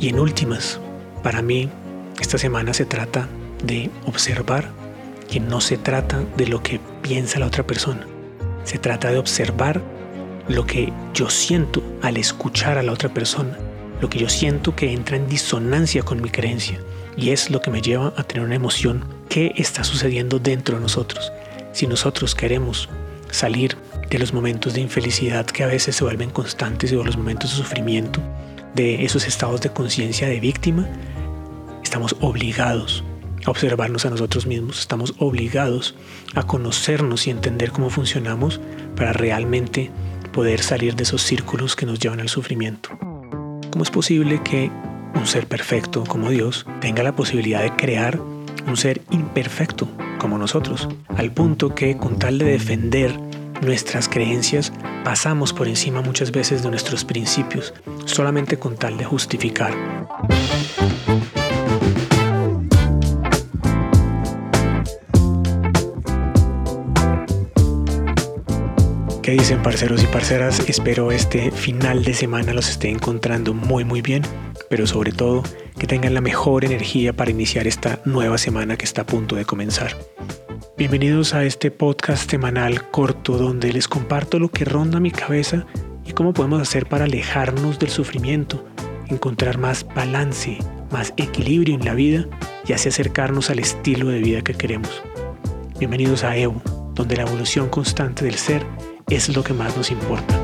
Y en últimas, para mí, esta semana se trata de observar que no se trata de lo que piensa la otra persona. Se trata de observar lo que yo siento al escuchar a la otra persona, lo que yo siento que entra en disonancia con mi creencia y es lo que me lleva a tener una emoción que está sucediendo dentro de nosotros. Si nosotros queremos salir de los momentos de infelicidad que a veces se vuelven constantes o los momentos de sufrimiento, de esos estados de conciencia de víctima, estamos obligados a observarnos a nosotros mismos, estamos obligados a conocernos y entender cómo funcionamos para realmente poder salir de esos círculos que nos llevan al sufrimiento. ¿Cómo es posible que un ser perfecto como Dios tenga la posibilidad de crear un ser imperfecto como nosotros, al punto que con tal de defender nuestras creencias pasamos por encima muchas veces de nuestros principios, solamente con tal de justificar. ¿Qué dicen parceros y parceras? Espero este final de semana los esté encontrando muy muy bien, pero sobre todo que tengan la mejor energía para iniciar esta nueva semana que está a punto de comenzar. Bienvenidos a este podcast semanal corto donde les comparto lo que ronda mi cabeza y cómo podemos hacer para alejarnos del sufrimiento, encontrar más balance, más equilibrio en la vida y así acercarnos al estilo de vida que queremos. Bienvenidos a Evo, donde la evolución constante del ser es lo que más nos importa.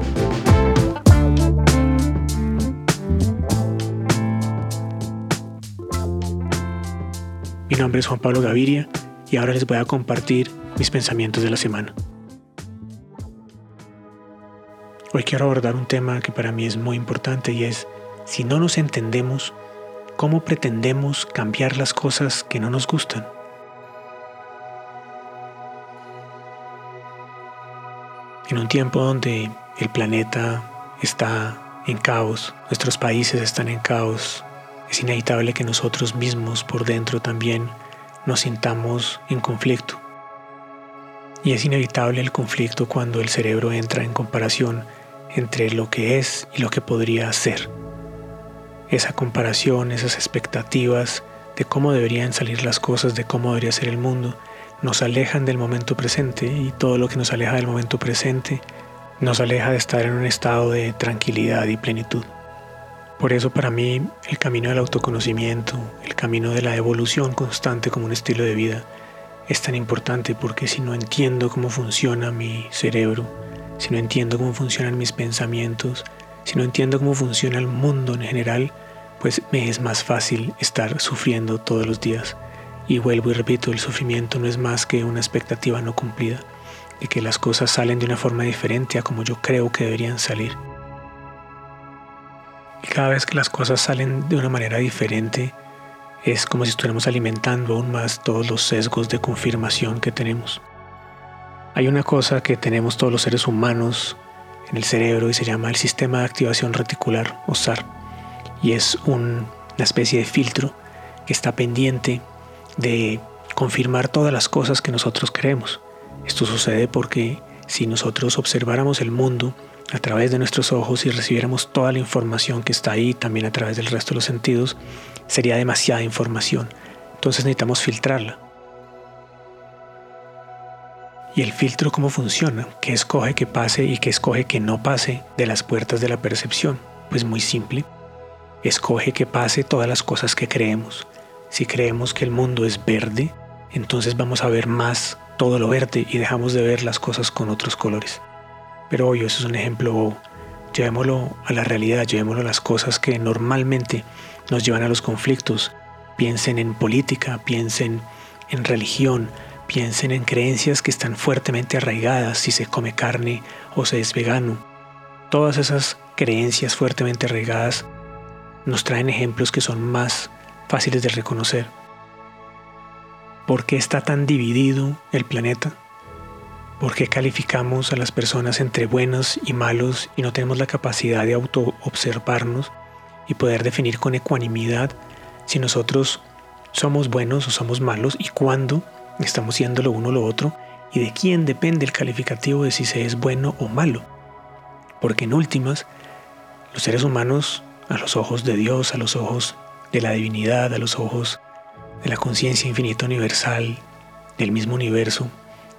Mi nombre es Juan Pablo Gaviria y ahora les voy a compartir mis pensamientos de la semana. Hoy quiero abordar un tema que para mí es muy importante y es, si no nos entendemos, ¿cómo pretendemos cambiar las cosas que no nos gustan? En un tiempo donde el planeta está en caos, nuestros países están en caos, es inevitable que nosotros mismos por dentro también nos sintamos en conflicto. Y es inevitable el conflicto cuando el cerebro entra en comparación entre lo que es y lo que podría ser. Esa comparación, esas expectativas de cómo deberían salir las cosas, de cómo debería ser el mundo, nos alejan del momento presente y todo lo que nos aleja del momento presente nos aleja de estar en un estado de tranquilidad y plenitud. Por eso para mí el camino del autoconocimiento, el camino de la evolución constante como un estilo de vida es tan importante porque si no entiendo cómo funciona mi cerebro, si no entiendo cómo funcionan mis pensamientos, si no entiendo cómo funciona el mundo en general, pues me es más fácil estar sufriendo todos los días. Y vuelvo y repito, el sufrimiento no es más que una expectativa no cumplida, de que las cosas salen de una forma diferente a como yo creo que deberían salir. Cada vez que las cosas salen de una manera diferente, es como si estuviéramos alimentando aún más todos los sesgos de confirmación que tenemos. Hay una cosa que tenemos todos los seres humanos en el cerebro y se llama el sistema de activación reticular o SAR. Y es una especie de filtro que está pendiente de confirmar todas las cosas que nosotros creemos. Esto sucede porque si nosotros observáramos el mundo a través de nuestros ojos y recibiéramos toda la información que está ahí también a través del resto de los sentidos, sería demasiada información. Entonces necesitamos filtrarla. ¿Y el filtro cómo funciona? ¿Qué escoge que pase y qué escoge que no pase de las puertas de la percepción? Pues muy simple. Escoge que pase todas las cosas que creemos. Si creemos que el mundo es verde, entonces vamos a ver más todo lo verde y dejamos de ver las cosas con otros colores. Pero hoy eso es un ejemplo, llevémoslo a la realidad, llevémoslo a las cosas que normalmente nos llevan a los conflictos. Piensen en política, piensen en religión, piensen en creencias que están fuertemente arraigadas, si se come carne o se es vegano. Todas esas creencias fuertemente arraigadas nos traen ejemplos que son más fáciles de reconocer. ¿Por qué está tan dividido el planeta? ¿Por qué calificamos a las personas entre buenos y malos y no tenemos la capacidad de auto-observarnos y poder definir con ecuanimidad si nosotros somos buenos o somos malos y cuándo estamos siendo lo uno o lo otro y de quién depende el calificativo de si se es bueno o malo? Porque en últimas, los seres humanos a los ojos de Dios, a los ojos de la divinidad, a los ojos de la conciencia infinita universal, del mismo universo,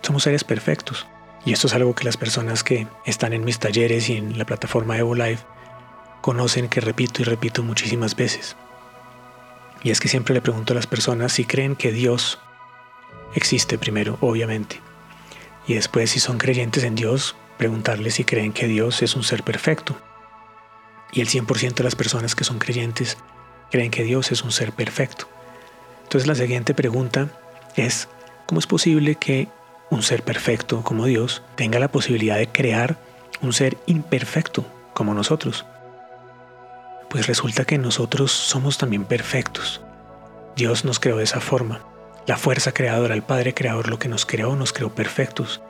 somos seres perfectos. Y esto es algo que las personas que están en mis talleres y en la plataforma EvoLife conocen que repito y repito muchísimas veces. Y es que siempre le pregunto a las personas si creen que Dios existe primero, obviamente. Y después, si son creyentes en Dios, preguntarles si creen que Dios es un ser perfecto. Y el 100% de las personas que son creyentes creen que Dios es un ser perfecto. Entonces la siguiente pregunta es, ¿cómo es posible que un ser perfecto como Dios tenga la posibilidad de crear un ser imperfecto como nosotros? Pues resulta que nosotros somos también perfectos. Dios nos creó de esa forma. La fuerza creadora, el Padre Creador, lo que nos creó, nos creó perfectos.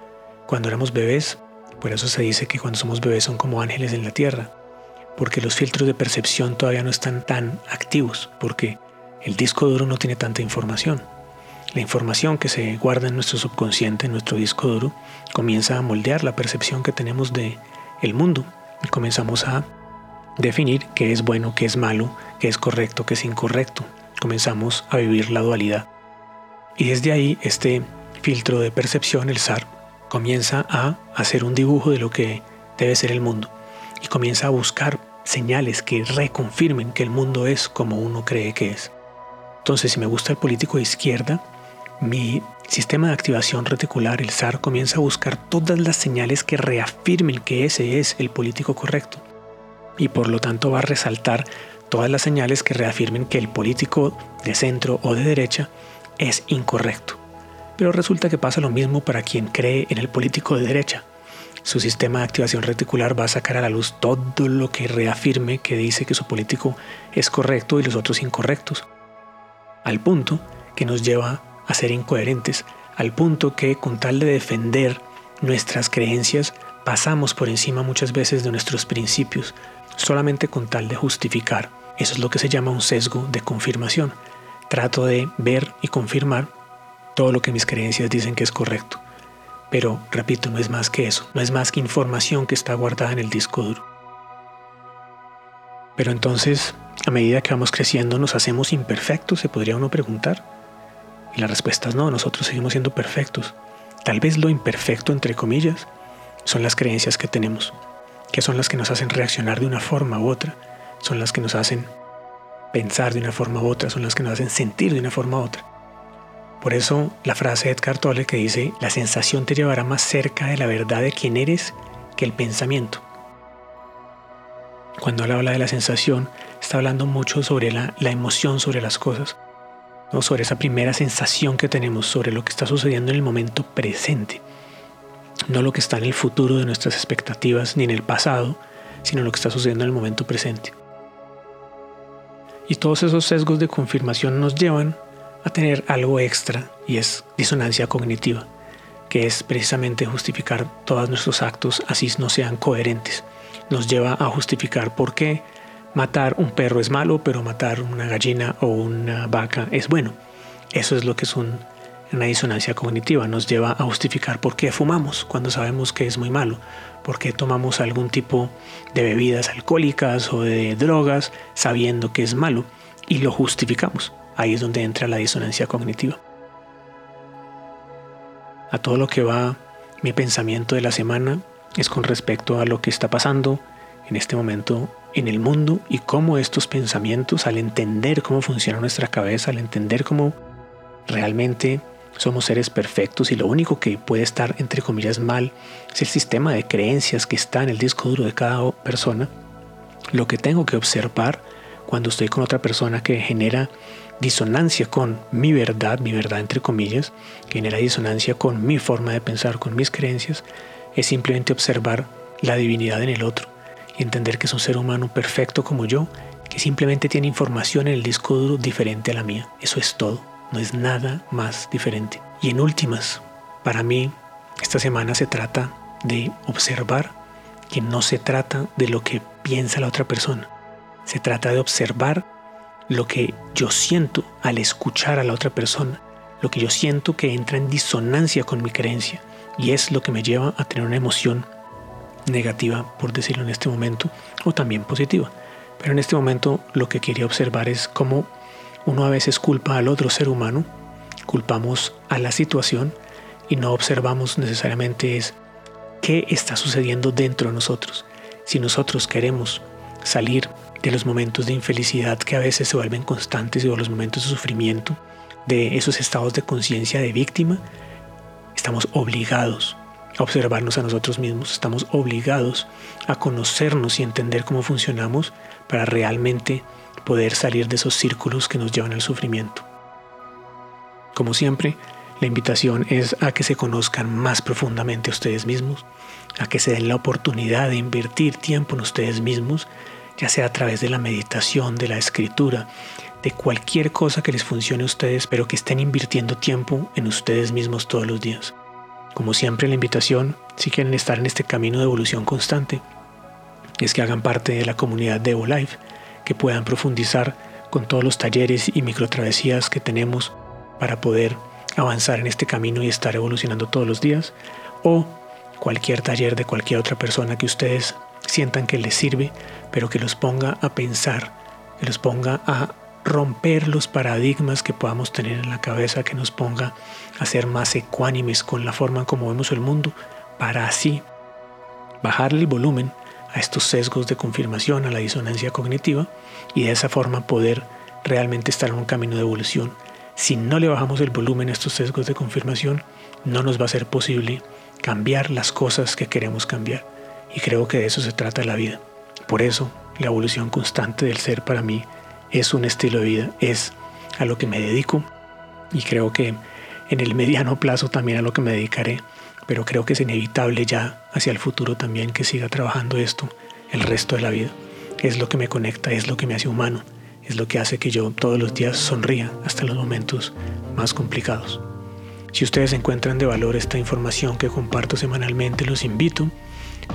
Cuando éramos bebés, por eso se dice que cuando somos bebés son como ángeles en la tierra, porque los filtros de percepción todavía no están tan activos, porque el disco duro no tiene tanta información. La información que se guarda en nuestro subconsciente, en nuestro disco duro, comienza a moldear la percepción que tenemos de el mundo y comenzamos a definir qué es bueno, qué es malo, qué es correcto, qué es incorrecto. Comenzamos a vivir la dualidad. Y desde ahí este filtro de percepción, el SAR, comienza a hacer un dibujo de lo que debe ser el mundo y comienza a buscar señales que reconfirmen que el mundo es como uno cree que es. Entonces, si me gusta el político de izquierda, mi sistema de activación reticular, el SAR, comienza a buscar todas las señales que reafirmen que ese es el político correcto y por lo tanto va a resaltar todas las señales que reafirmen que el político de centro o de derecha es incorrecto. Pero resulta que pasa lo mismo para quien cree en el político de derecha. Su sistema de activación reticular va a sacar a la luz todo lo que reafirme que dice que su político es correcto y los otros incorrectos. Al punto que nos lleva a ser incoherentes, al punto que con tal de defender nuestras creencias pasamos por encima muchas veces de nuestros principios, solamente con tal de justificar. Eso es lo que se llama un sesgo de confirmación. Trato de ver y confirmar todo lo que mis creencias dicen que es correcto. Pero, repito, no es más que eso, no es más que información que está guardada en el disco duro. Pero entonces, a medida que vamos creciendo, ¿nos hacemos imperfectos? Se podría uno preguntar. Y la respuesta es no, nosotros seguimos siendo perfectos. Tal vez lo imperfecto, entre comillas, son las creencias que tenemos que son las que nos hacen reaccionar de una forma u otra, son las que nos hacen pensar de una forma u otra, son las que nos hacen sentir de una forma u otra. Por eso la frase de Edgar Tolle que dice, la sensación te llevará más cerca de la verdad de quién eres que el pensamiento. Cuando él habla de la sensación, está hablando mucho sobre la, la emoción sobre las cosas, ¿no? sobre esa primera sensación que tenemos sobre lo que está sucediendo en el momento presente no lo que está en el futuro de nuestras expectativas ni en el pasado, sino lo que está sucediendo en el momento presente. Y todos esos sesgos de confirmación nos llevan a tener algo extra y es disonancia cognitiva, que es precisamente justificar todos nuestros actos así no sean coherentes. Nos lleva a justificar por qué matar un perro es malo, pero matar una gallina o una vaca es bueno. Eso es lo que es un una disonancia cognitiva nos lleva a justificar por qué fumamos cuando sabemos que es muy malo, por qué tomamos algún tipo de bebidas alcohólicas o de drogas sabiendo que es malo y lo justificamos. Ahí es donde entra la disonancia cognitiva. A todo lo que va mi pensamiento de la semana es con respecto a lo que está pasando en este momento en el mundo y cómo estos pensamientos, al entender cómo funciona nuestra cabeza, al entender cómo realmente somos seres perfectos y lo único que puede estar, entre comillas, mal es el sistema de creencias que está en el disco duro de cada persona. Lo que tengo que observar cuando estoy con otra persona que genera disonancia con mi verdad, mi verdad entre comillas, genera disonancia con mi forma de pensar, con mis creencias, es simplemente observar la divinidad en el otro y entender que es un ser humano perfecto como yo, que simplemente tiene información en el disco duro diferente a la mía. Eso es todo no es nada más diferente. Y en últimas, para mí, esta semana se trata de observar que no se trata de lo que piensa la otra persona. Se trata de observar lo que yo siento al escuchar a la otra persona, lo que yo siento que entra en disonancia con mi creencia y es lo que me lleva a tener una emoción negativa, por decirlo en este momento, o también positiva. Pero en este momento lo que quería observar es cómo uno a veces culpa al otro ser humano, culpamos a la situación y no observamos necesariamente es qué está sucediendo dentro de nosotros. Si nosotros queremos salir de los momentos de infelicidad que a veces se vuelven constantes o los momentos de sufrimiento, de esos estados de conciencia de víctima, estamos obligados observarnos a nosotros mismos, estamos obligados a conocernos y entender cómo funcionamos para realmente poder salir de esos círculos que nos llevan al sufrimiento. Como siempre, la invitación es a que se conozcan más profundamente a ustedes mismos, a que se den la oportunidad de invertir tiempo en ustedes mismos, ya sea a través de la meditación, de la escritura, de cualquier cosa que les funcione a ustedes, pero que estén invirtiendo tiempo en ustedes mismos todos los días. Como siempre, la invitación, si quieren estar en este camino de evolución constante, es que hagan parte de la comunidad de EvoLife, que puedan profundizar con todos los talleres y microtravesías que tenemos para poder avanzar en este camino y estar evolucionando todos los días, o cualquier taller de cualquier otra persona que ustedes sientan que les sirve, pero que los ponga a pensar, que los ponga a romper los paradigmas que podamos tener en la cabeza, que nos ponga a ser más ecuánimes con la forma en como vemos el mundo, para así bajarle el volumen a estos sesgos de confirmación, a la disonancia cognitiva, y de esa forma poder realmente estar en un camino de evolución. Si no le bajamos el volumen a estos sesgos de confirmación, no nos va a ser posible cambiar las cosas que queremos cambiar. Y creo que de eso se trata la vida. Por eso, la evolución constante del ser para mí es un estilo de vida, es a lo que me dedico y creo que en el mediano plazo también a lo que me dedicaré, pero creo que es inevitable ya hacia el futuro también que siga trabajando esto el resto de la vida. Es lo que me conecta, es lo que me hace humano, es lo que hace que yo todos los días sonría hasta los momentos más complicados. Si ustedes encuentran de valor esta información que comparto semanalmente, los invito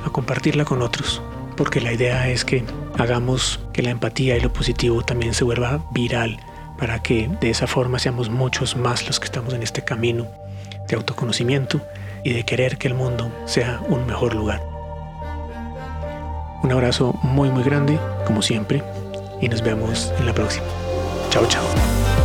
a compartirla con otros, porque la idea es que hagamos que la empatía y lo positivo también se vuelva viral para que de esa forma seamos muchos más los que estamos en este camino de autoconocimiento y de querer que el mundo sea un mejor lugar. Un abrazo muy muy grande, como siempre, y nos vemos en la próxima. Chao, chao.